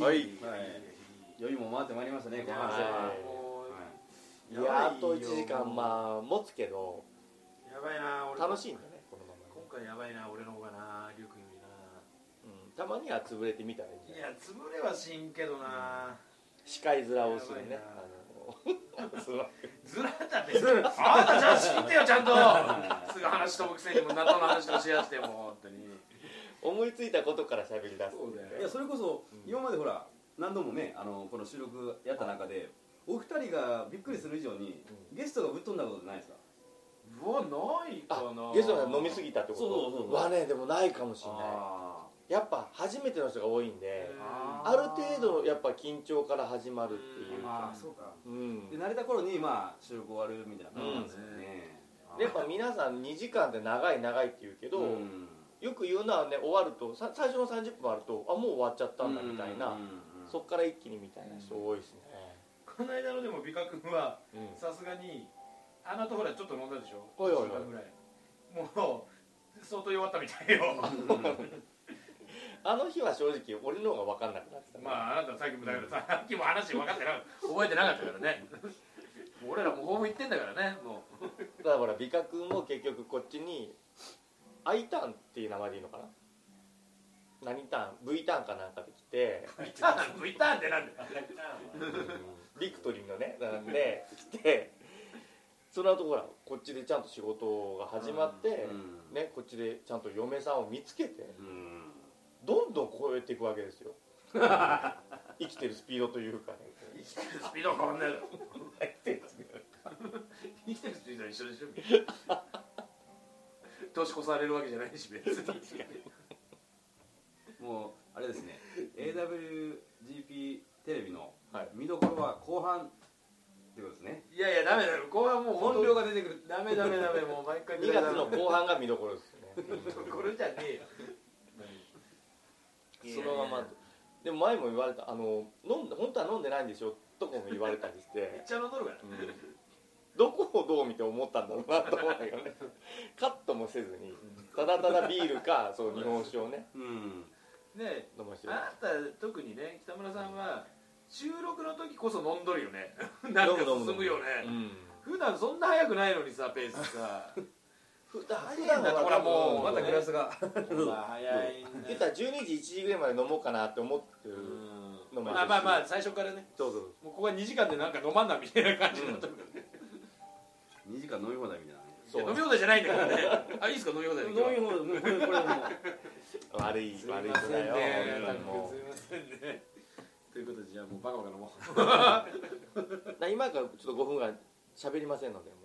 はい。余裕も回ってまあと1時間まあ持つけどやばいな俺。楽しいんだねこのまま今回やばいな俺の方がなリュウ君よりなうんたまには潰れてみたらいいんじゃない？いや潰れはしんけどな視界面をするね ずらだってあんたちゃんと仕切ってよちゃんと。すぐ話飛ぶくせにも納豆の話とかしやしてもう。本当に思いついたことから喋り出すそうだよ。いやそれこそうん。今までほら何度もねあのこの収録やった中でお二人がびっくりする以上にゲストがぶっ飛んだことないですか？うわないかあなゲストが飲みすぎたってこと？そうそうそうそう。はねでもないかもしれない。あやっぱ初めての人が多いんであある程度やっぱ緊張から始まるっていうあそうか。うん。で慣れた頃にまあ収録終わるみたいな感じなんですよねやっぱ皆さん2時間で長い長いって言うけど、うん。よく言うのはね終わるとさ最初の30分あるとあもう終わっちゃったんだみたいな、うんうんうんそっから一気にみたいな人多いですね、この間のでも美香君はうん。さすがにあの後ほらちょっと飲んだでしょ？おいおいおい。一時間ぐらい。もう相当弱ったみたいよあの日は正直俺の方が分かんなくなってたまああなたさっきもだけどさっきも話分かってなかった。覚えてなかったからね。俺らもうホーム行ってんだからねもう。だからほら美香君も結局こっちに I ターンっていう名前でいいのかな？何ターン？V ターンかなんかで来て。V ターン V ターンってなんだよ。ビクトリーのねなんで来て。その後ほらこっちでちゃんと仕事が始まって、うん。ね、こっちでちゃんと嫁さんを見つけて。うん。どんどん超えていくわけですよ。生きてるスピードというかね。生きてるスピードは変わんない。生きてるスピード生きてるスピードは一緒でしょ年越されるわけじゃない。し別にもうあれですね AWGP テレビのはい。見どころは後半ってことですねい。やい。やダメだよ後半もう本本領が出てくるダメダメダメもう毎回2月の後半が見どころですよねこれじゃねえよそのまま。でも前も言われた。あの飲んで本当は飲んでないんでしょ？とかも言われたりし めってちゃ飲んどる。からどこをどう見て思ったんだろうなと思うんだけどね。カットもせずにただただビールかそう日本酒をね。うん。ね飲ましてるあなた特にね北村さんは収録の時こそ飲んどるよね。なんか進むよね。うん普段そんな早くないのにさペースさ普段早いんだってほらもうまたグラスが。まあ早いんだ言ったら12時1時ぐらいまで飲もうかなって思ってるのもまあまあまあ最初からね。そうそうもうここは2時間でなんか飲まんなみたいな感じになってるからね。2時間飲み放題みたいな。飲み放題じゃないんだからね。あいいですか飲み放題で飲み放題。もうこれこれもう悪い悪いせんね。人だよすいませんね。ということでじゃあもうバカバカ飲もう。今からちょっと5分ぐらい喋りませんのでも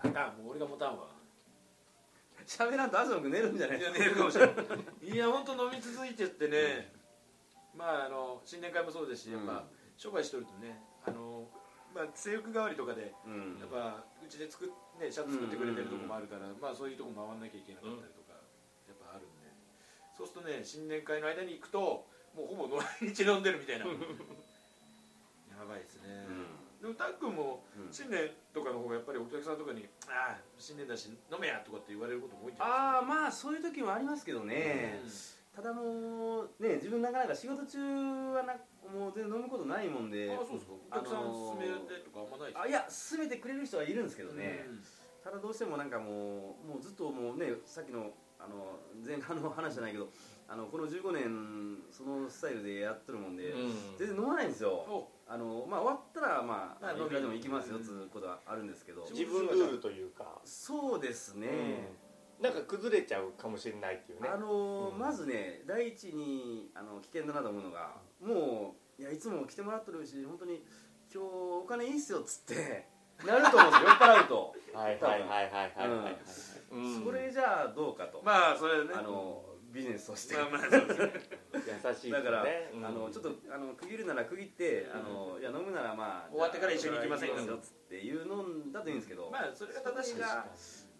あかんもう俺が持たんわ喋らんと朝のく寝るんじゃないいや寝るかもしれないいや本当飲み続いてってね、まああの新年会もそうですしやっぱ、商売しとるとねあのまあ制服代わりとかでうん。やっぱうちで作っねシャツ作ってくれてるとこもあるから、まあそういうとこ回んなきゃいけなかったりとか、やっぱあるんで。そうするとね新年会の間に行くともうほぼ毎日飲んでるみたいな。やばいですね、でもたっくんもうん。新年とかの方がやっぱりお客さんとかに「ああ新年だし飲めや」とかって言われることも多いんじゃないああまあそういう時もありますけどね、ただもうね自分なかなか仕事中はなもう全然飲むことないもんで。ああそうですか。お客さん勧めてとかあんまないですか？あいや勧めてくれる人はいるんですけどね、うん。ただどうしてもなんかもうもうずっともうねさっきのあの前半の話じゃないけどあのこの15年そのスタイルでやってるもんで、うん。全然飲まないんですよ。おあのまあ終わったらまあ、まあいくらでも行きますようんつうことはあるんですけど。自分ルールというか。そうですね、なんか崩れちゃうかもしれないっていうね。あのーうん。まずね第一にあの危険だなと思うのがもういやいつも来てもらってるし本当に今日お金いいっすよっつって なると思うんですよ。酔っ払うと、はいはいはいはいはいはい、うん。それじゃあどうかと、まあそれね。あのビジネスとして、まあまあそうですね。優しいだから、ねうん。あのちょっとあの区切るなら区切って、あのいや飲むならまあ終わってから一緒に行きませんかっつっていうのだといいんですけど、まあそれが正しいが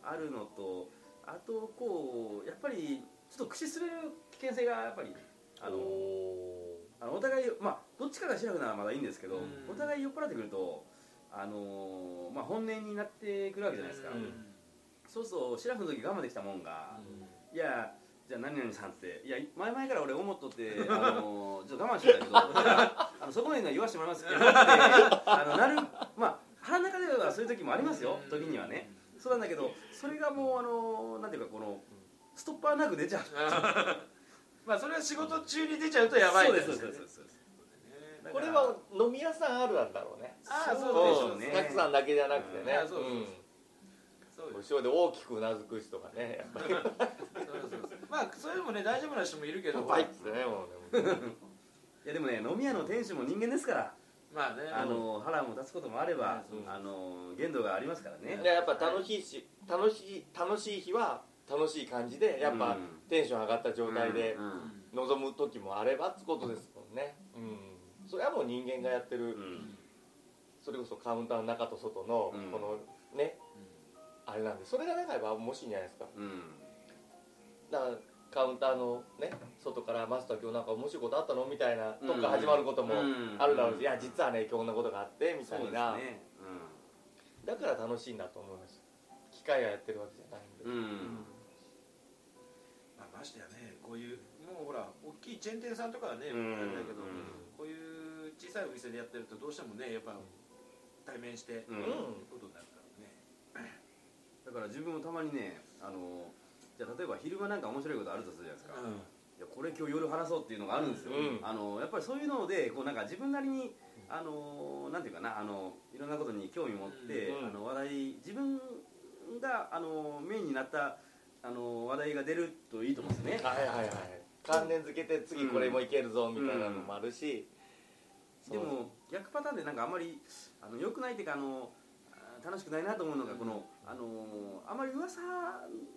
あるのとあとこうやっぱりちょっと駆使する危険性がやっぱりあのおあのお互いまあどっちかがシラフならまだいいんですけど、うん。お互い酔っ払ってくるとあのーまあ本音になってくるわけじゃないですか、うん。そうするとシラフの時我慢できたもんが、いやじゃあ何々さんっていや前々から俺思っとって、あのー ちょっと我慢してたけどあのそこまで言わせてもらいますけどってあのなるまあ腹の中ではそういう時もありますよ時にはね。そうなんだけどそれがもうあのーなんていうかこのストッパーなく出ちゃう。まあそれは仕事中に出ちゃうとやばい。そうですそうですそうです。そうですだからこれは飲み屋さんあるなんだろうね。ああそうでしょうね。ねお客さんだけじゃなくてね。うん後ろで大きくうなずく人がねやっぱり。まあそれでもね大丈夫な人もいるけど。バイっつってねもうねいやでもね飲み屋の店主も人間ですから。まあね。あの腹も立つこともあればうん。あの限度がありますからね。でやっぱ楽しいし楽しい楽しい日は楽しい感じでやっぱうん。テンション上がった状態で臨む時もあればってことですもんね。うん。それはもう人間がやってるうん。それこそカウンターの中と外のうん。このねあれなんでそれがなければ面白いんじゃないですか。うん。だからカウンターのね外からマスター今日なんか面白いことあったの？みたいなとこから始まることもあるだろうし、いや実はね今日こんなことがあってみたそうですいな、ねだから楽しいんだと思います。機械がやってるわけじゃないんで、うん。うん。まあましてやねこういうもうほら大きいチェーン店さんとかはねあうん。れだけどうん。こういう小さいお店でやってるとどうしてもねやっぱ対面してうん。ことになるから。ねだから自分もたまにねあのじゃあ例えば昼間なんか面白いことあるとするじゃないですか、いやこれ今日夜話そうっていうのがあるんですよ、うん。あのやっぱりそういうのでこうなんか自分なりにあのなんていうかなあのいろんなことに興味持って、うんあの話題自分があのメインになったあの話題が出るといいと思うんですね、はいはいはい。関連づけて次これもいけるぞみたいなのもあるし、でも逆パターンでなんかあんまりあの良くないっていうかあのあ楽しくないなと思うのがこの、あのあまり噂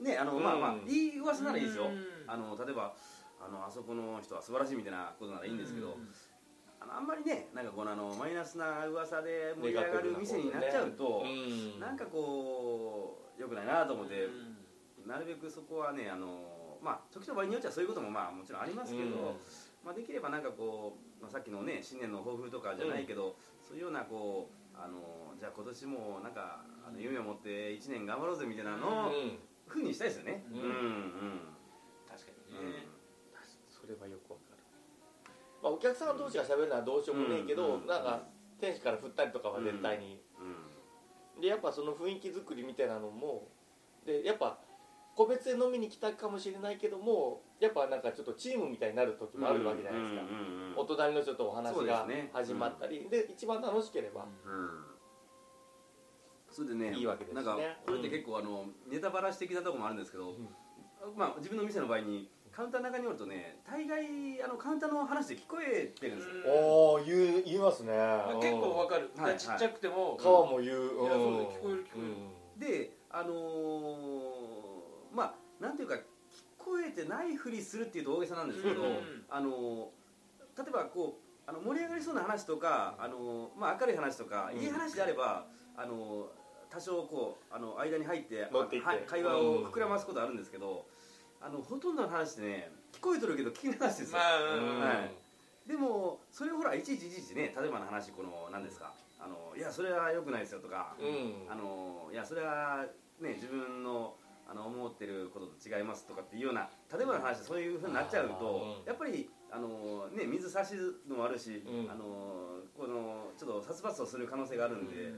ねあの、まあまあうん。いい噂ならいいですよ、うん。あの例えばあのあそこの人は素晴らしいみたいなことならいいんですけど、うん。あのあんまりねなんかこのあのマイナスな噂で盛り上がる店になっちゃうと、うん。なんかこう良くないなと思って、うん。なるべくそこはねあのまあ時と場合によってはそういうこともまあもちろんありますけど、うん。まあ、できればなんかこう、まあ、さっきのね新年の抱負とかじゃないけど、そういうようなこうあのじゃあ今年もなんかあの夢を持って1年頑張ろうぜみたいなのを、うん。ふうにしたいですよね。うん。うんうん。確かにね。それはよくわかる、まあ、お客さん同士が喋るのはどうしようもねえけど、うん。なんか店主から振ったりとかは絶対に、うん。でやっぱその雰囲気作りみたいなのもでやっぱ個別で飲みに来たかもしれないけどもやっぱなんかちょっとチームみたいになる時もあるわけじゃないですか、うんうんうんお隣の人とお話が始まったり。で,、一番楽しければ、うん。それでねいいわけですね。なんかこれって結構あの、ネタバラシ的なところもあるんですけど、まあ自分の店の場合にカウンターの中におるとね大概あのカウンターの話で聞こえてるんですよ、おお言う言いますね、まあ結構わかる。はいちっちゃくても川も言う、いやそうだ聞こえる聞こえる。であのーまあなんていうか聞こえてないふりするっていうと大げさなんですけど、うんあのー例えばこうあの盛り上がりそうな話とか、あのーまあ、明るい話とか、うん。いい話であればあのー多少こうあの間に入って会話を膨らますことあるんですけど、あのほとんどの話ってね聞こえとるけど聞き流してですよ、まあうんはい。でもそれをほらいちいちいちいちね例えばの話この何ですか。あのいやそれは良くないですよとか、うん。あのいやそれはね自分のあの思ってることと違いますとかっていうような例えばの話でそういうふうになっちゃうと、うん。やっぱりあの、ね、水差しのもあるし、うん。あのこのちょっと殺伐とする可能性があるんで、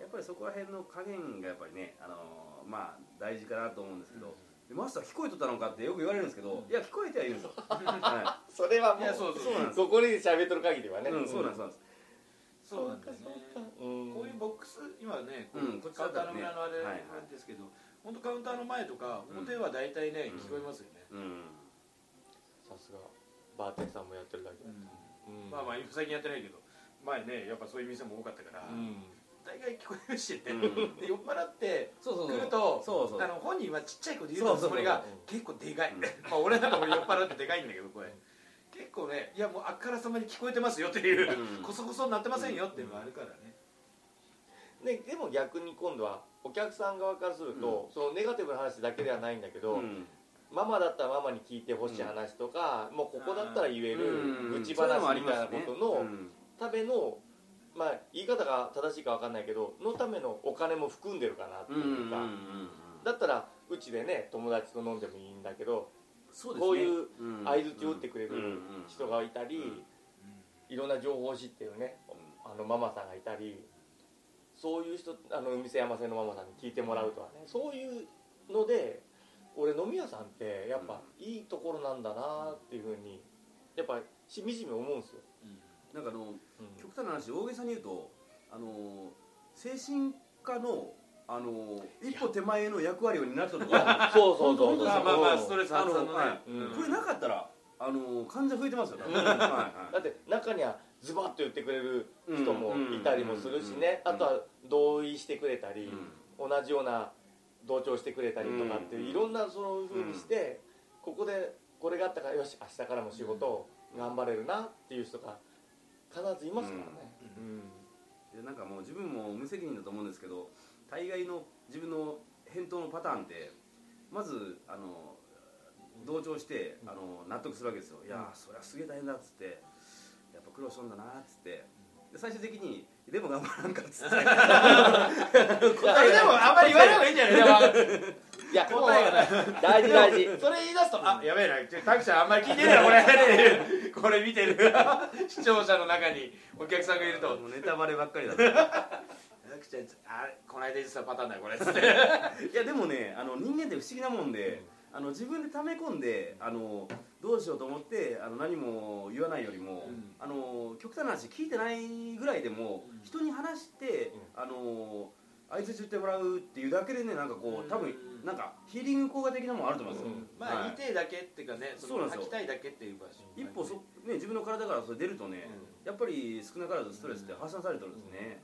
やっぱりそこら辺の加減がやっぱりねあの、まあ、大事かなと思うんですけど、でマスター聞こえとったのかってよく言われるんですけど、いや聞こえてはいるんですよ、はそれはもういやそうそう。なんです。ここで喋っとる限りはね、いうん、そうなんですそうなんです。そうなんだよね。うん。こういうボックス今ね、こうんこっちだったらね。裏のあれはいはい。なんですけど、本当カウンターの前とかうん。表は大体ね、うん聞こえますよね、うん。さすが。バーテンさんもやってるだけ。だ、うん。まあまあ最近やってないけど前ねやっぱそういう店も多かったから、うん。大概聞こえるしって、うん。で酔っ払ってそうそうそう。来るとそうそう。あの本人はちっちゃい声で言うとそうそうそう。それがうん。結構でかい、うん。まあ俺なんかも酔っ払ってでかいんだけど声結構ねいやもうあっからさまに聞こえてますよっていう、うん。こそこそになってませんよっていうのがあるからね、ででも逆に今度はお客さん側からすると、そのネガティブな話だけではないんだけど、うん。ママだったらママに聞いてほしい話とか、もうここだったら言えるうん。愚痴話みたいなことのうん。ための、まあ言い方が正しいか分かんないけどのためのお金も含んでるかなってうんうんうんいうか、うん。だったらうちでね友達と飲んでもいいんだけどそうですね。こういううん。相づちを打ってくれるうんうん。人がいたり、うん。いろんな情報を知ってるねあのママさんがいたりそういう人あの店山瀬のママさんに聞いてもらうとかね。そういうので俺飲み屋さんってやっぱいいところなんだなっていうふうにやっぱしみじみ思うんですよ、なんかあのうん。極端な話大げさに言うとあの精神科のあの一歩手前の役割を担ったとか。そうそうそうそう本当まあまあストレス発散のね。あのはい。うん。これなかったらあの患者増えてますよ多分。うん。はいはい。だって中にはズバッと言ってくれる人もいたりもするしうんねうんあとは同意してくれたりうん。同じような同調してくれたりとかってうんいろんなそういうふうにしてここでこれがあったからよし明日からも仕事を頑張れるなっていう人が必ずいますからね。でなんかもう自分も無責任だと思うんですけど大概の自分の返答のパターンってまずあの同調してあの納得するわけですよ、いやーそりゃすげえ大変だっつって苦労しとんだなっつって。で最終的にでも頑張らんかっつって。あれでもあんまり言わない方がいいんじゃない？い。や答えがない。大事大事。それ言い出すとあやべえなちょタクちゃんあんまり聞いてねえなこれ。これ見てる。視聴者の中にお客さんがいると。もうネタバレばっかりだ。いタクちゃんあれこの間言ってたパターンだよこれ。っつってやでもねあの人間って不思議なもんで、あの自分で溜め込んであのどうしようと思ってあの何も言わないよりも、うん。あの極端な話聞いてないぐらいでも、うん。人に話して、あの相づち言ってもらうっていうだけでねなんかこう多分うんなんかヒーリング効果的なもんあると思いますよ、うん。まあ、はい。だけっていうかねそうなんですよ。吐きたいだけっていう場所。一歩そ、ね、自分の体からそれ出るとね、やっぱり少なからずストレスって発散されてるんですね、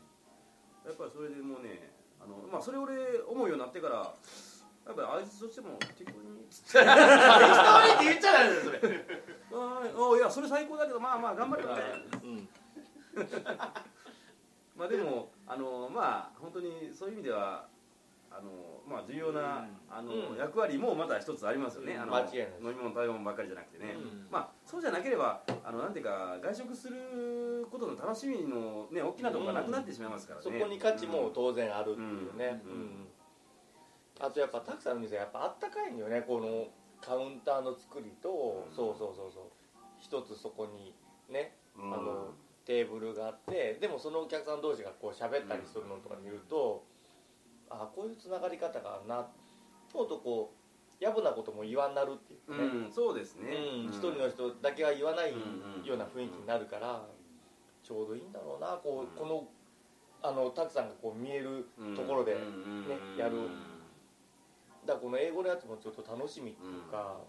やっぱりそれでもうねあの、まあ、それ俺思うようになってからやっぱり相づちとしても適当に適当にって言っちゃダメだよそれ。あいやそれ最高だけどまあまあ頑張ればねうん。まあでもあのまあ本当にそういう意味ではあのまあ重要な、あのうん役割もまた一つありますよね、うんあの飲み物食べ物ばっかりじゃなくてね、うん。まあそうじゃなければあのなんていうか外食することの楽しみのね大きなところがなくなってしまいますからね、そこに価値も当然あるっていうね、うん。うんあとやっぱたくさんの店はやっぱあったかいんよねこのカウンターの作りと、うん。そうそうそうそう。一つそこにねうん。あのテーブルがあってでもそのお客さん同士がこう喋ったりするのとか見ると、あこういうつながり方があるなとうとうこうやぶなことも言わんなるっていうかね、うん、そうですね、うん一人の人だけは言わないうんような雰囲気になるからちょうどいいんだろうなこうこのあのたくさんがこう見えるところで、ねやるだからこの英語のやつもちょっと楽しみっていうか、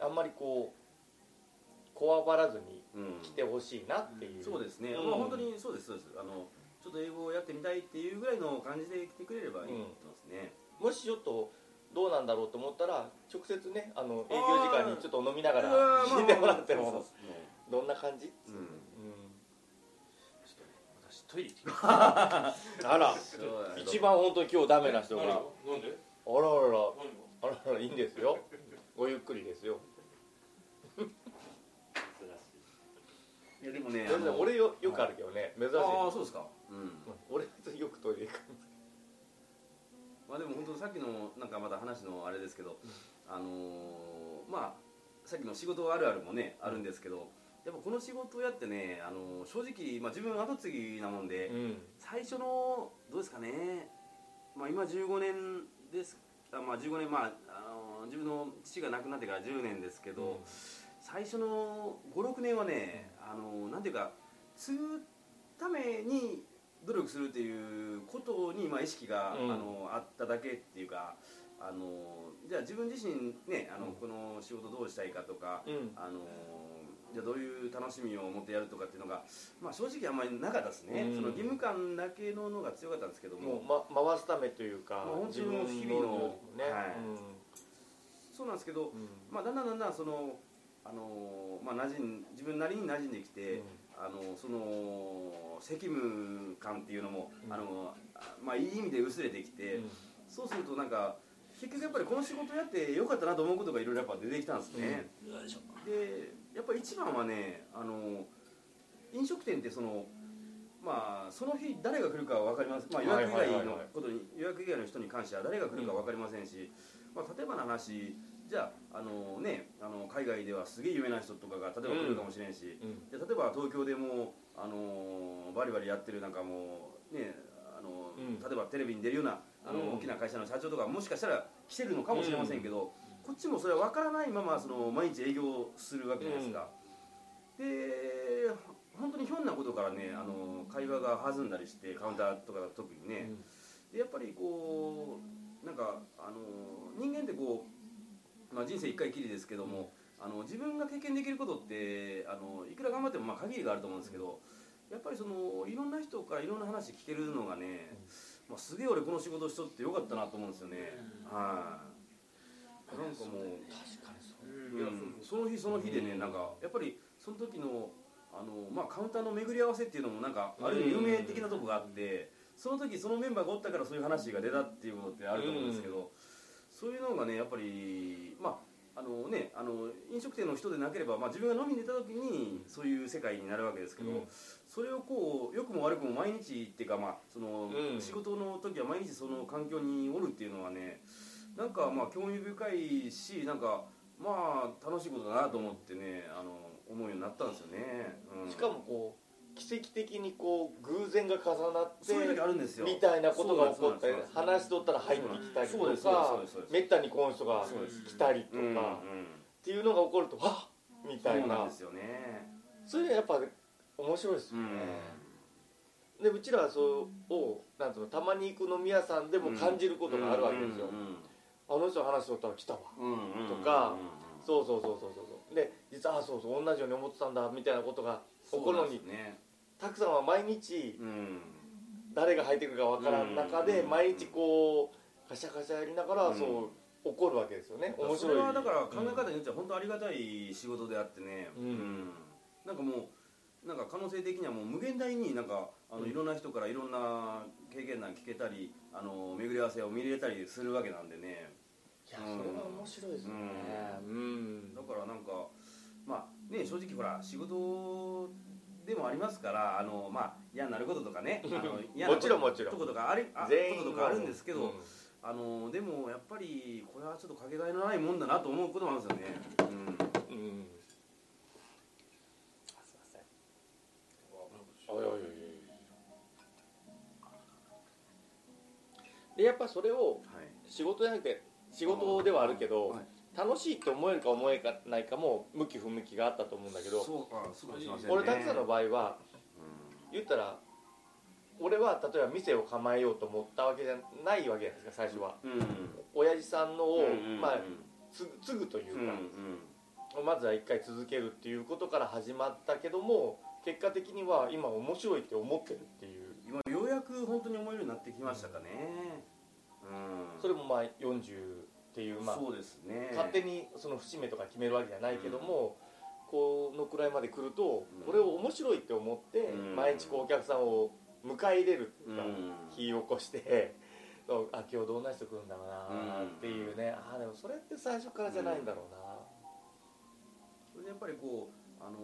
あんまりこうこわばらずにうん。来てほしいなっていう、そうですね、うん。まあ本当にそうですそうです。あのちょっと英語をやってみたいっていうぐらいの感じで来てくれればいいと思いますね、もしちょっとどうなんだろうと思ったら直接ねあの営業時間にちょっと飲みながら聞いてもらってもどんな感じ、そううん。ちょっとね私トイレ行ってきます。あら。一番本当に今日ダメな人が。なんで？あらあらあらあらいいんですよ。ごゆっくりですよ。い。やでもね俺よよくあるけどね珍しい。ああそうですか。うん。うん。俺よくトイレ行くまあでも本当さっきのなんかまた話のあれですけど、あのーまあさっきの仕事あるあるもねあるんですけどやっぱこの仕事をやってね、あのー正直、まあ、自分後継ぎなもんで、うん。最初のどうですかね、まあ、今15年です。あ、まあ、15年、まああのー自分の父が亡くなってから10年ですけど、最初の56年はね、あのーなんていうか継ぐために努力するっていうことに、まあ、意識が、うん。あのあっただけっていうかあのじゃあ自分自身ねあの、うん。この仕事どうしたいかとか、うん。あのじゃあどういう楽しみを持ってやるとかっていうのが、まあ、正直あんまりなかったですね、うん。その義務感だけののが強かったんですけども。もう、ま、回すためというかもう本当自分の日々のね、はい。そうなんですけど、うん。うんまあ、だんだんだんだんそのあの、まあ、馴染ん自分なりに馴染んできて、あのその責務感っていうのも、うん。あのあまあ、いい意味で薄れてきて、うん。そうするとなんか結局やっぱりこの仕事やってよかったなと思うことがいろいろやっぱ出てきたんですね、でやっぱり一番はねあの飲食店ってそのまあその日誰が来るかは分かります、まあ、予約以外のことに予約以外の人に関しては誰が来るか分かりませんし、まあ、例えばの話じゃああの、ね、あの海外ではすげえ有名な人とかが例えば来るかもしれんし、うん。で例えば東京でもあのバリバリやってるなんかもうねあの、うん。例えばテレビに出るようなあの、うん。大きな会社の社長とかもしかしたら来てるのかもしれませんけど、こっちもそれは分からないままその毎日営業するわけじゃないですか、で本当にひょんなことからねあの会話が弾んだりしてカウンターとか特にね、でやっぱりこうなんかあの人間ってこう、まあ、人生一回きりですけども、あの自分が経験できることってあのいくら頑張ってもまあ限りがあると思うんですけどやっぱりそのいろんな人からいろんな話聞けるのがね、まあ、すげえ俺この仕事しとってよかったなと思うんですよね、はい、なんかもう確かにそう。うん。その日その日でね、なんかやっぱりその時のあの、まあ、カウンターの巡り合わせっていうのもなんかある意味有名的なとこがあって、その時そのメンバーがおったからそういう話が出たっていうことってあると思うんですけど、そういうのがねやっぱりまああのね、あの飲食店の人でなければ、まあ、自分が飲みに出た時にそういう世界になるわけですけど、うん。それをこう良くも悪くも毎日っていうか、まあそのうん。仕事の時は毎日その環境におるっていうのはねなんかまあ興味深いしなんかまあ楽しいことだなと思ってねあの思うようになったんですよね、うん。しかもこう奇跡的にこう偶然が重なってそういう時あるんですよ。みたいなことが起こって話しとったら入ってきたりとかめったにこの人が来たりとかっていうのが起こるとはっみたいな。そうなんですよね。それがやっぱ面白いですよね。でうちらはそうをなんつうのたまに行く飲み屋さんでも感じることがあるわけですよあの人話しとったら来たわ。うんうんうんとかうん。そうそうそうそうそう。で実はあそうそう同じように思ってたんだみたいなことが起こるのにね。たくさんは毎日うん誰が入ってくるかわからん中でうん。毎日こうカシャカシャやりながらうん。そう起こるわけですよね。面そ白い。れはだから考え方によっては本当ありがたい仕事であってね、うん。なんかもうなんか可能性的にはもう無限大になんかあのうん。いろんな人からいろんな経験談聞けたりあの巡り合わせを見れたりするわけなんでねいやそれは面白いですよね。うん。だからなんかまあね正直ほら仕事でもありますからあのまあ嫌になることとかね もちろんもちろん。とことかありあ全員こととかあるんですけど、うんあのでもやっぱりこれはちょっとかけがえのないもんだなと思うこともあるんですよね、うん。うん。あすいませんおいおいおいおいでやっぱそれをはい。仕事じゃなくて仕事ではあるけど、はい。楽しいって思えるか思えないかも向き不向きがあったと思うんだけど俺たくさんの場合は言ったら俺は例えば店を構えようと思ったわけじゃないわけじゃないですか最初は。うん。うん親父さんのを、まあ、つ継ぐといううんか、うん。まずは一回続けるっていうことから始まったけども結果的には今面白いって思ってるっていう。今ようやく本当に思えるようになってきましたかね。うんそれもまあ40っていうまあそうですね。勝手にその節目とか決めるわけじゃないけども、このくらいまで来ると、うん。これを面白いって思って、うん。毎日こうお客さんを迎え入れるっていうか、うん。火を起こして あ今日どんな人来るんだろうなっていうね、あでもそれって最初からじゃないんだろうな、それでやっぱりこうあの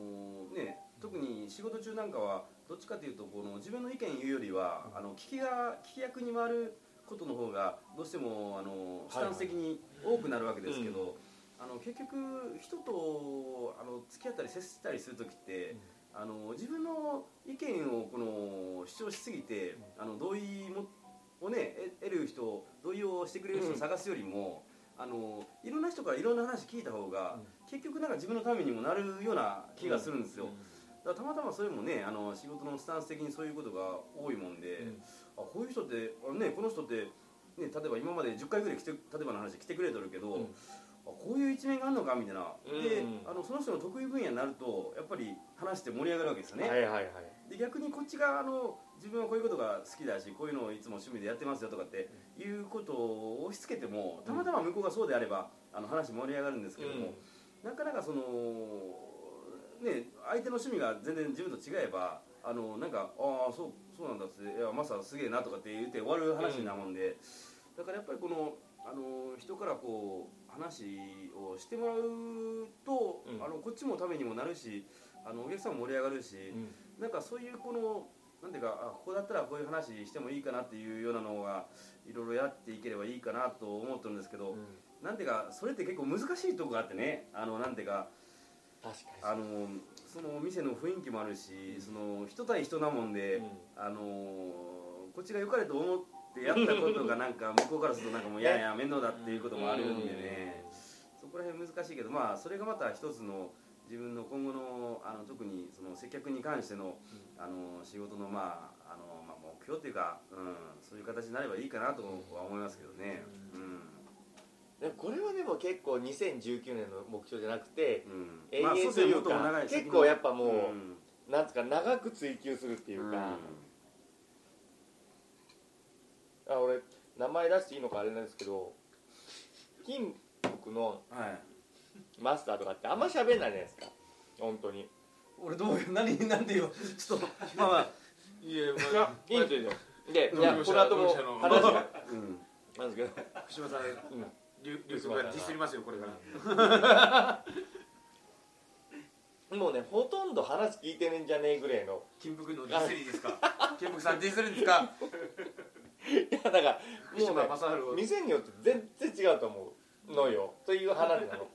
ーね特に仕事中なんかはどっちかというとこの自分の意見言うよりはあの聞きが聞き役に回ることの方がどうしてもあのスタンス的に多くなるわけですけど、あの結局人とあの付き合ったり接したりする時って、あの自分の意見をこの主張しすぎて、あの同意もをねえ得る人同意をしてくれる人を探すよりも、あのいろんな人からいろんな話聞いた方が、結局なんか自分のためにもなるような気がするんですよ、だからたまたまそれもねあの仕事のスタンス的にそういうことが多いもんで、あこういう人ってあねこの人って、ね、例えば今まで10回ぐらい来て例えばの話来てくれとるけど、うん。あこういう一面があるのかみたいな、でうん。あのその人の得意分野になるとやっぱり話して盛り上がるわけですよね、はいはいはい。で逆にこっちがあの自分はこういうことが好きだしこういうのをいつも趣味でやってますよとかっていうことを押し付けてもたまたま向こうがそうであればあの話盛り上がるんですけども、なかなかそのね相手の趣味が全然自分と違えばあのなんかああそうそうなんだっていやマサすげえなとかって言って終わる話なもんで、だからやっぱりこのあの人からこう話をしてもらうと、うん。あのこっちもためにもなるしあのお客さんも盛り上がるし、なんかそういうこのなんていうかあここだったらこういう話してもいいかなっていうようなのがいろいろやっていければいいかなと思ってるんですけど、なんていうかそれって結構難しいとこがあってねあのなんていうか確あのその店の雰囲気もあるし、その人対人なもんで、あのこっちが良かれと思ってやったことがなんか向こうからするとなんかもういやいや面倒だっていうこともあるんでね、そこら辺難しいけどまあそれがまた一つの自分の今後のあの特にその接客に関しての,、あの仕事のまああの、まあ、目標っていうか、うん、そういう形になればいいかなとは思いますけどね。うんこれはでも結構2019年の目標じゃなくてうん。永まあ遠というか、そうですねもっと長い先の。結構やっぱもう、うん。なんつうか長く追求するっていうか、あ俺名前出していいのかあれなんですけど金福のはい。マスターとかってあんま喋んないじゃないですか。本当に。俺どういう何なんて言う？ちょっと。まあまあ。いやまあいいんでいやこの後も話が。うん。なんですけど。福島さん。うん流流速がディスりますよこれから。もうねほとんど話聞いてねえんじゃねえぐらいの。金福のディスりですか？金福さんディスるんですか？いやだからもうね店によって全然違うと思うのよ。という話なの。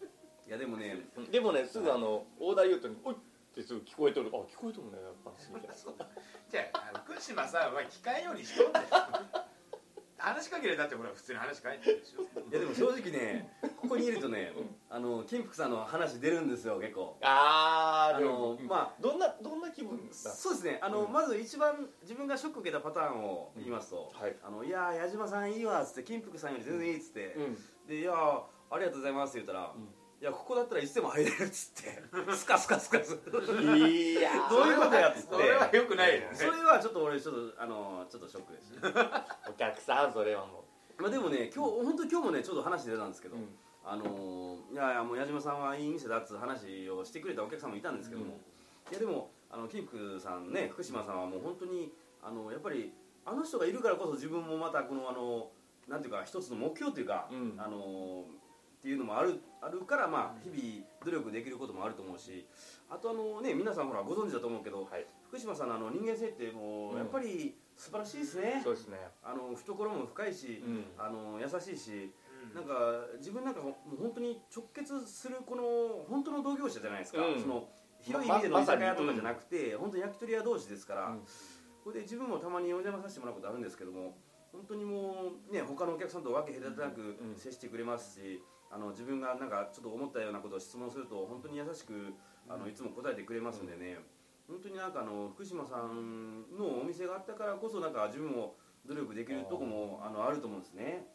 いやでもねでもねすぐあのオーダー言うとに「おい!」ってすぐ聞こえとる。あ聞こえとるんだよやっぱ じゃあ福島さんは聞かんようにしとんだよ話しかけるだってほら普通に話しかけてるでしょいやでも正直ねここにいるとねあの金福さんの話出るんですよ結構。ああのもまどんなどんな気分だそうですねあの、うん。まず一番自分がショック受けたパターンを言いますと「はい。あのいやー矢島さんいいわ」っつって金福さんより全然いいっつって、うん。で「いやーありがとうございます」って言ったら「んいやここだったらいつでも入れる」っつって。スカスカスカス。いやー。どういうことやっつって。それはよくないよね。それはちょっと俺ちょっとあのちょっとショックでした お客さんそれはもまあでもね今日本当に今日もねちょうど話出たんですけど、う、あのーいやいやもう矢島さんはいい店だっつう話をしてくれたお客さんもいたんですけども、いやでもあの金福さんね福島さんはもう本当にあのやっぱりあの人がいるからこそ自分もまたこのあのなんていうか一つの目標というか、うん。あのーっていうのもあるあるからまあ日々努力できることもあると思うしあとあのね皆さんほらご存知だと思うけど、はい。福島さんのあの人間性ってもううん。やっぱり素晴らしいですね、そうですね。あの懐も深いし、うん。あの優しいしうん。なんか自分なんかもう本当に直結するこの本当の同業者じゃないですか、うん。その広い意味での居酒屋とかじゃなくて、本当に焼き鳥屋同士ですから、うん。これで自分もたまにお邪魔させてもらうことあるんですけども本当にもうね他のお客さんと分け隔てなくん接してくれますし、あの自分がなんかちょっと思ったようなことを質問すると本当に優しくあのいつも答えてくれますんでね、本当になんかあの福島さんのお店があったからこそなんか自分も努力できるとこもあのあると思うんですね。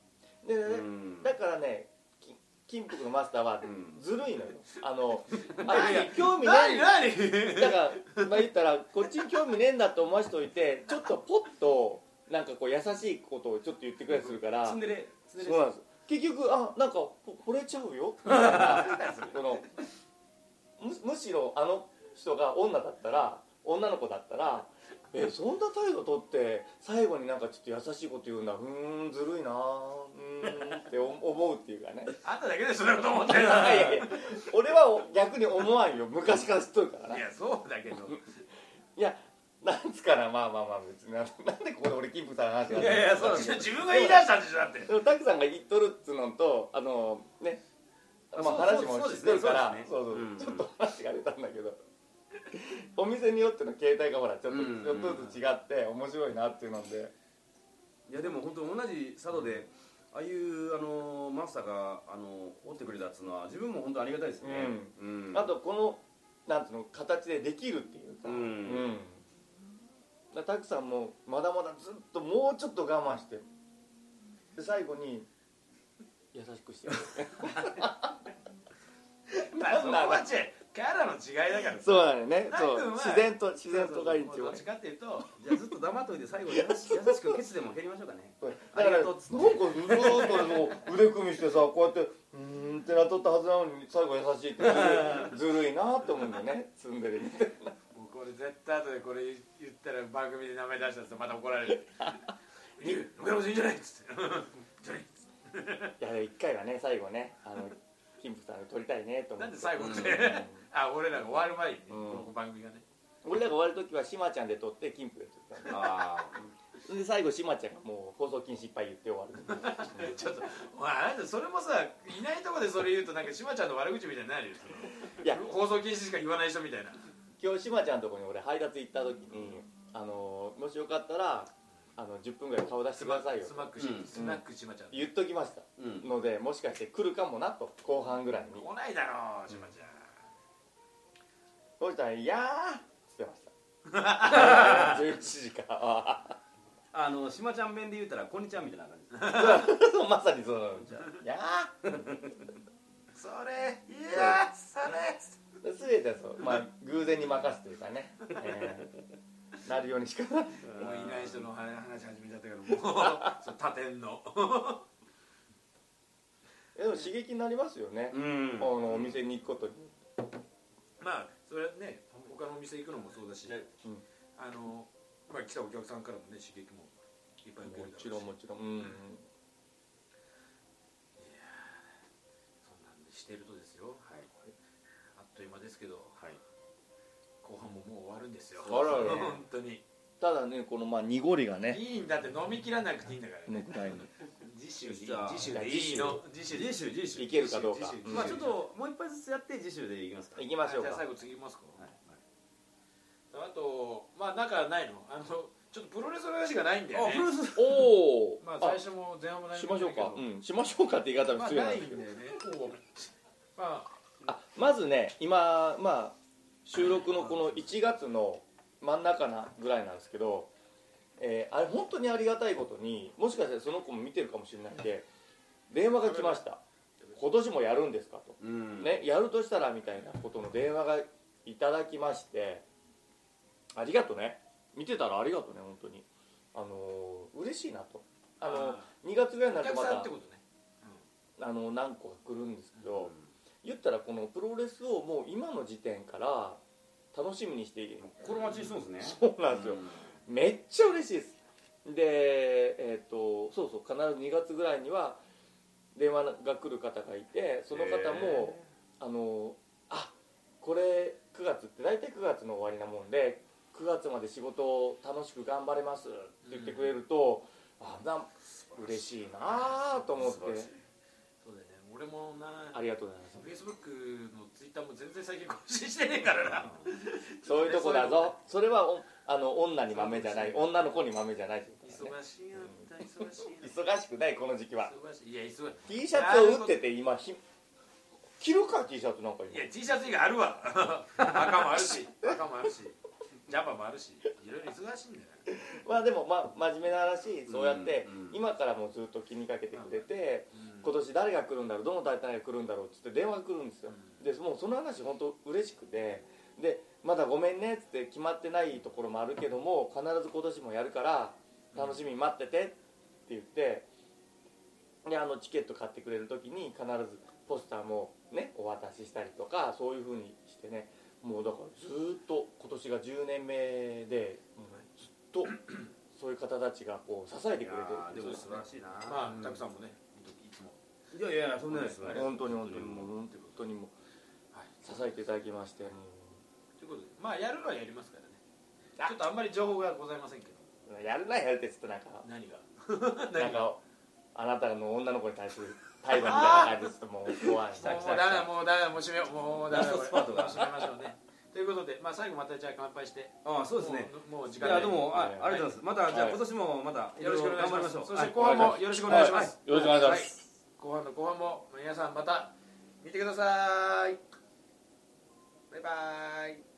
で、うん。だからねき金福のマスターはうん。ずるいのよ。あのあ いやいや興味な何い何だからまあ言ったらこっちに興味ねえんだと思わしといてちょっとポッとなんかこう優しいことをちょっと言ってくれたりするから。ツンデレツンデレそうなんです。結局あなんかほ惚れちゃうよ。みたいなむむしろあの人が女だったら女の子だったらえそんな態度取って最後になんかちょっと優しいこと言うんだ。うーんずるいなうーんって思思うっていうかね。あんただけでそんなこと思ってる いやいやいや俺は逆に思わんよ。昔から知っとるからな。いやそうだけど。やなんつかなまあまあまあ別に。ななんでここで俺金峰さんの話がいやいやそう自分が言い出したんでしょだって。でもタクさんが言っとるっつうのとあのね。まあ話も知っそうですね。てるからそうそうちょっと話が出たんだけど。お店によっての形態がほらちょっとうんちょっとずつ違って面白いなっていうので。いやでも本当同じ佐渡でああいうあのマスターがあのおってくれたっつうのは自分も本当ありがたいですね。うん。あとこのなんつうの形でできるっていうか。うん。うんだからタクさんもまだまだずっともうちょっと我慢してで最後に優しくして まあそこは違う。キャラの違いだからそうなのよね。そう。自然と自然とがいいんですよどっちかっていうとじゃあずっと黙っといて最後優し優しくケツでも蹴りましょうかね。だからなんかずーっともう腕組みしてさこうやってうーんってなっとったはずなのに最後優しいってずるいなって思うんだよね。積んでるみたいなこれ絶対後でこれ言ったら番組で名前出したらまた怒られる「いいんいいんじゃない?」っつって「じゃない」っつってや一回はね最後ねあの金峰さんで撮りたいねと思って。なんで最後って、うん。あ俺らが終わる前にね、うん。この番組がね。俺らが終わる時はしまちゃんで撮って金峰で撮ったんで。あで最後しまちゃんがもう放送禁止いっぱい言って終わる。ちょっとお前あなたそれもさいないとこでそれ言うとなんかしまちゃんの悪口みたいになるよ。いや。放送禁止しか言わない人みたいな今日しまちゃんのとこに俺配達行った時にあのもしよかったらあの10分ぐらい顔出してくださいよ。スマックし、うん。スナックしまちゃん、言っときました。うん。のでもしかして来るかもなと後半ぐらいに。来ないだろうしまちゃん、そしたら「いやー」っつってました。11時か。らあのしまちゃん弁で言うたらこんにちはみたいな感じ そうまさにそうなのじゃいやそれいやそれー全てはそうまあ偶然に任すというかね、えーなるようにしかもういない人の話話始めちゃったけどもう他店の。えでも刺激になりますよね、うん。あのお店に行くことに。まあそれはね他のお店行くのもそうだし、うん。あの、まあ、来たお客さんからもね刺激もいっぱい受けるだろうし。もちろんもちろん。うん、そんなんでしてるとでするんですよ。あらら。本当に。ただねこのまあ濁りがねいいんだって飲み切らなくていいんだからね。ねぐらいに次週でいい。じゃあ次週でいいの。次週次週次週いけるかどうか。まあちょっともう一杯ずつやって次週でいきますか。行きましょうか。じゃあ最後次い。きますか、はい。あとまあなんかないの？あのちょっとプロレスの話がないんだよね。あプロレス。おお、まあ最初も前半も何しましょうか。うん。しましょうかって言い方まあも失礼ないんだよね。まああまずね今まあ収録のこの1月の真ん中なぐらいなんですけど、えーあれ本当にありがたいことにもしかしたらその子も見てるかもしれないんで電話が来ました。今年もやるんですかと、うん。ね、やるとしたらみたいなことの電話がいただきましてありがとね。見てたらありがとね本当に。あのー嬉しいなと。あのあ2月ぐらいになるとまたあの何個か来るんですけど、言ったらこのプロレスをもう今の時点から楽しみにしている。心待ちにそうですね。そうなんですよ、めっちゃ嬉しいです。でえっ、とそうそう必ず2月ぐらいには電話が来る方がいてその方もあのあこれ9月って大体9月の終わりなもんで9月まで仕事を楽しく頑張れますって言ってくれると、あな嬉しいなと思って俺もな。ありがとうございますフェイスブックのツイッターも全然最近更新してねえからな。そういうとこだぞ。それはおあの女に豆じゃない。女の子に豆じゃないってことだね。忙しいよ忙しいよ忙しくないこの時期は。忙しい。いや忙しい。T シャツを売ってて今ひ着るか？T シャツなんか今。いや T シャツ以外あるわ。赤もあるし。赤もあるし。ジャパンもあるし。いろいろ忙しいんだよ。まあでもまあ真面目な話そうやってうんうん。今からもずっと気にかけてくれてうん今年誰が来るんだろうどの大体が来るんだろうっつって電話が来るんですよ。でもうその話本当嬉しくて。でまだごめんねっつって決まってないところもあるけども必ず今年もやるから楽しみに待っててって言ってであのチケット買ってくれる時に必ずポスターもねお渡ししたりとかそういうふうにしてね。もうだからずーっと今年が10年目でずっとそういう方たちがこう支えてくれてるんでもですよ素晴らしいな。まあたくさんもねいやいやいやそんなです。よ本当に本当に。もう本当にもうはい。支えていただきましてもということでまあやるのはやりますからね。ちょっとあんまり情報がございませんけど。うやるなやるってちょっとなんか。何が？なんかあなたの女の子に対する態度みたいな感じですともう怖い。もうダメだもうダメだもう閉めようもうダメだラストスパートがこれ閉めましょうね。ということでまあ最後またじゃあ乾杯して。ああそうですね。もう時い間やでもあはいありがとうございます。またじゃあはい。今年もまたよろしくお願いします。頑張りましょう。そして後半もよろしくお願いします、よろしくお願いします、後半の後半も皆さんまた見てください。バイバイ。